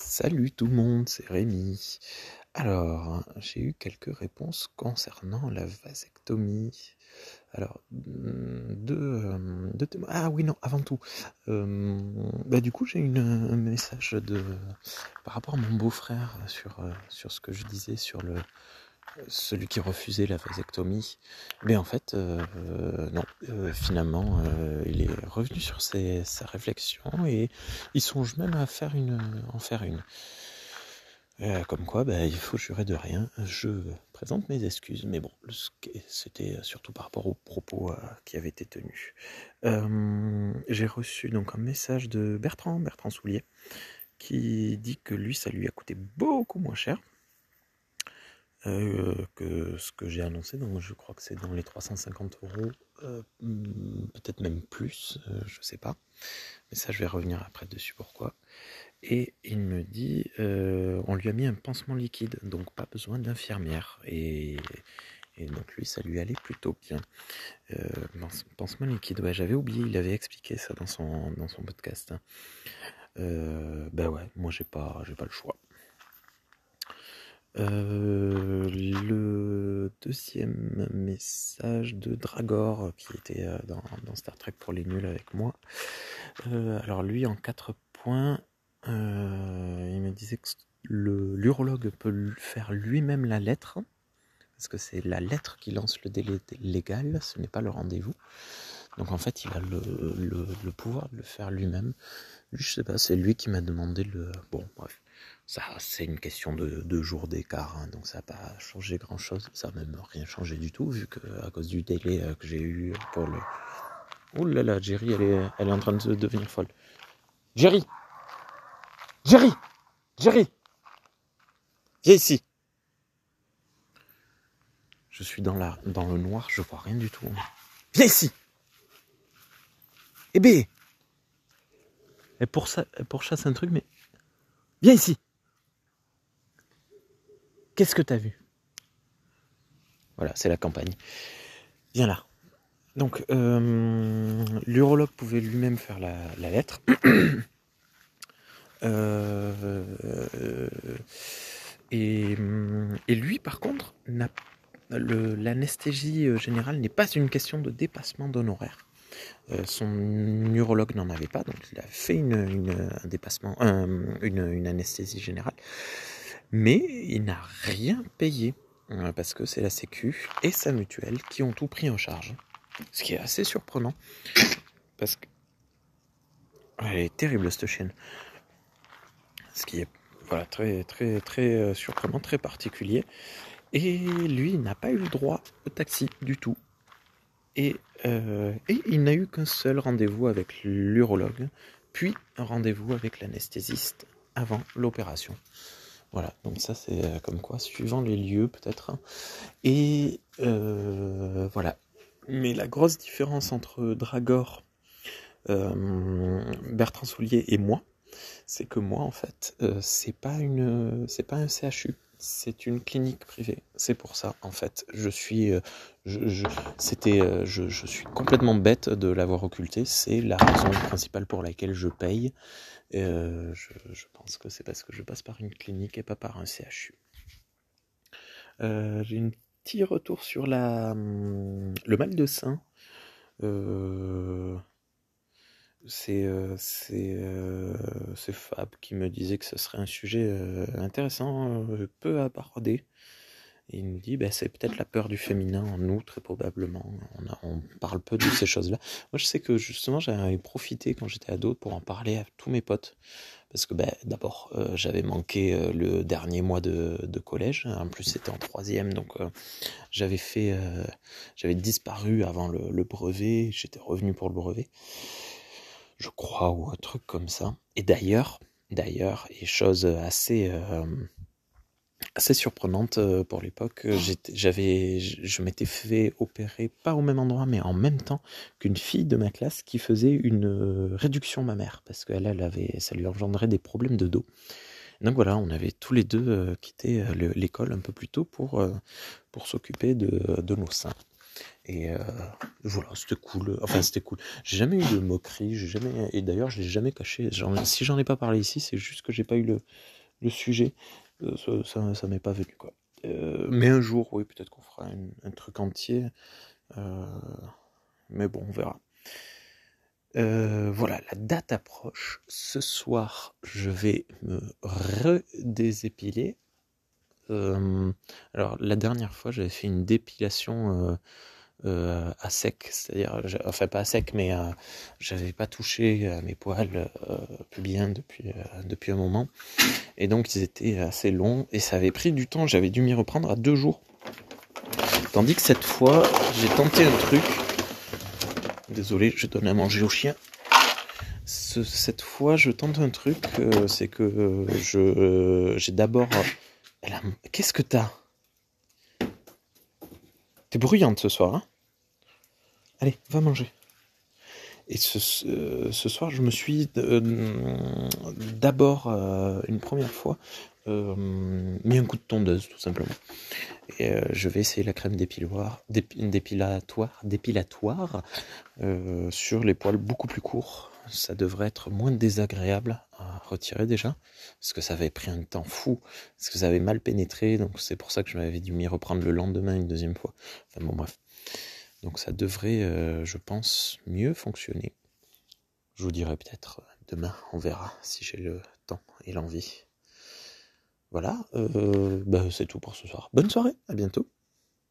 Salut tout le monde, c'est Rémi. Alors, j'ai eu quelques réponses concernant la vasectomie. Alors, hmm, deux, euh, deux témoins. Ah oui, non, avant tout. Euh, bah, du coup, j'ai eu un message de, par rapport à mon beau-frère sur, euh, sur ce que je disais sur le, celui qui refusait la vasectomie. Mais en fait, non, finalement, il est revenu sur sa réflexion et il songe même à faire une, en faire une. comme quoi, bah, il faut jurer de rien. Je présente mes excuses, mais bon, c'était surtout par rapport aux propos qui avaient été tenus. J'ai reçu donc un message de Bertrand, Bertrand Soulier, qui dit que lui, ça lui a coûté beaucoup moins cher euh, que ce que j'ai annoncé. Donc je crois que c'est dans les 350 euros, euh, peut-être même plus, euh, je sais pas. Mais ça, je vais revenir après dessus pourquoi. Et il me dit, on lui a mis un pansement liquide, donc pas besoin d'infirmière. Et, donc lui, ça lui allait plutôt bien. pansement liquide, ouais, j'avais oublié, il avait expliqué ça dans son, dans son podcast. Hein. ben ouais, moi j'ai pas, j'ai pas le choix. Euh, le deuxième message de Dragor qui était euh, dans, Star Trek pour les nuls avec moi. Euh, alors lui en quatre points, il me disait que l'urologue peut faire lui-même la lettre, parce que c'est la lettre qui lance le délai légal, ce n'est pas le rendez-vous. Donc en fait il a le, pouvoir de le faire lui-même. je sais pas, c'est lui qui m'a demandé le... Bon bref. Ça, c'est une question de deux jours d'écart, hein, donc ça n'a pas changé grand-chose. Ça n'a même rien changé du tout, vu que à cause du délai euh, que j'ai eu pour le... Oh là là, Jerry, elle est, en train de devenir folle. Jerry Jerry Jerry Viens ici Je suis dans, le noir, je vois rien du tout. Viens ici Eh ben Elle pourchasse un truc, mais... Viens ici Qu'est-ce que tu as vu? Voilà, c'est la campagne. Viens là. Donc, euh, l'urologue pouvait lui-même faire la, lettre. Euh, et, lui, par contre, l'anesthésie générale n'est pas une question de dépassement d'honoraires. Euh, son urologue n'en avait pas, donc il a fait une, un dépassement, une, anesthésie générale mais il n'a rien payé euh, parce que c'est la Sécu et sa mutuelle qui ont tout pris en charge. Ce qui est assez surprenant parce que elle est terrible cette chienne. Ce qui est voilà très très très euh, surprenant, très particulier. Et lui, n'a pas eu le droit au taxi du tout. Et, euh, et il n'a eu qu'un seul rendez-vous avec l'urologue, puis un rendez-vous avec l'anesthésiste avant l'opération. Voilà, donc ça c'est euh, comme quoi, suivant les lieux peut-être. Et euh, voilà. Mais la grosse différence entre Dragor, Bertrand Soulier et moi, c'est que moi en fait, c'est pas une, c'est pas un CHU, c'est une clinique privée. C'est pour ça en fait, je suis, je, c'était, je, je, suis complètement bête de l'avoir occulté. C'est la raison principale pour laquelle je paye. Euh, je, pense que c'est parce que je passe par une clinique et pas par un CHU. Euh, j'ai un petit retour sur la, hum, le mal de sein. Euh, c'est Fab qui me disait que ce serait un sujet intéressant, peu abordé il nous dit, ben, c'est peut-être la peur du féminin en nous, très probablement. On, on parle peu de ces choses-là. Moi, je sais que justement, j'avais profité quand j'étais ado pour en parler à tous mes potes. Parce que ben, d'abord, euh, j'avais manqué euh, le dernier mois de, collège. En plus, c'était en troisième, donc euh, j'avais disparu avant le brevet. J'étais revenu pour le brevet, je crois, ou un truc comme ça. Et d'ailleurs, d'ailleurs, et chose assez assez surprenante euh, pour l'époque. Euh, j'avais, je m'étais fait opérer pas au même endroit, mais en même temps qu'une fille de ma classe qui faisait une euh, réduction mammaire parce qu'elle, elle avait, ça lui engendrait des problèmes de dos. Donc voilà, on avait tous les deux quitté l'école un peu plus tôt pour, pour s'occuper de, de nos seins. Et euh, voilà, c'était cool. Enfin, c'était cool. J'ai jamais eu de moquerie. Et d'ailleurs, je l'ai jamais caché. si j'en ai pas parlé ici, c'est juste que j'ai pas eu le, le sujet. Euh, ça, ça, m'est pas venu quoi. Euh, mais un jour, oui, peut-être qu'on fera un, truc entier. mais bon, on verra. voilà, la date approche. Ce soir, je vais me redésépiler. alors, la dernière fois, j'avais fait une dépilation euh, à sec, c'est-à-dire, enfin pas à sec, mais euh, j'avais pas touché à mes poils euh, bien depuis, euh, depuis un moment. Et donc ils étaient assez longs et ça avait pris du temps, j'avais dû m'y reprendre à deux jours. Tandis que cette fois, j'ai tenté un truc. Désolé, je donne à manger au chien. cette fois, je tente un truc, c'est que je j'ai d'abord... Qu'est-ce que t'as? T'es bruyante ce soir, hein? Allez, va manger. Et ce, soir, je me suis euh, d'abord, euh, une première fois, euh, mis un coup de tondeuse, tout simplement. Et je vais essayer la crème dépilatoire, dépilatoire, dépilatoire sur les poils beaucoup plus courts. Ça devrait être moins désagréable à retirer déjà, parce que ça avait pris un temps fou, parce que ça avait mal pénétré, donc c'est pour ça que je m'avais dû m'y reprendre le lendemain une deuxième fois. Enfin bon, bref. Donc ça devrait, euh, je pense, mieux fonctionner. Je vous dirai peut-être demain, on verra si j'ai le temps et l'envie. Voilà, euh, bah, c'est tout pour ce soir. Bonne soirée, à bientôt.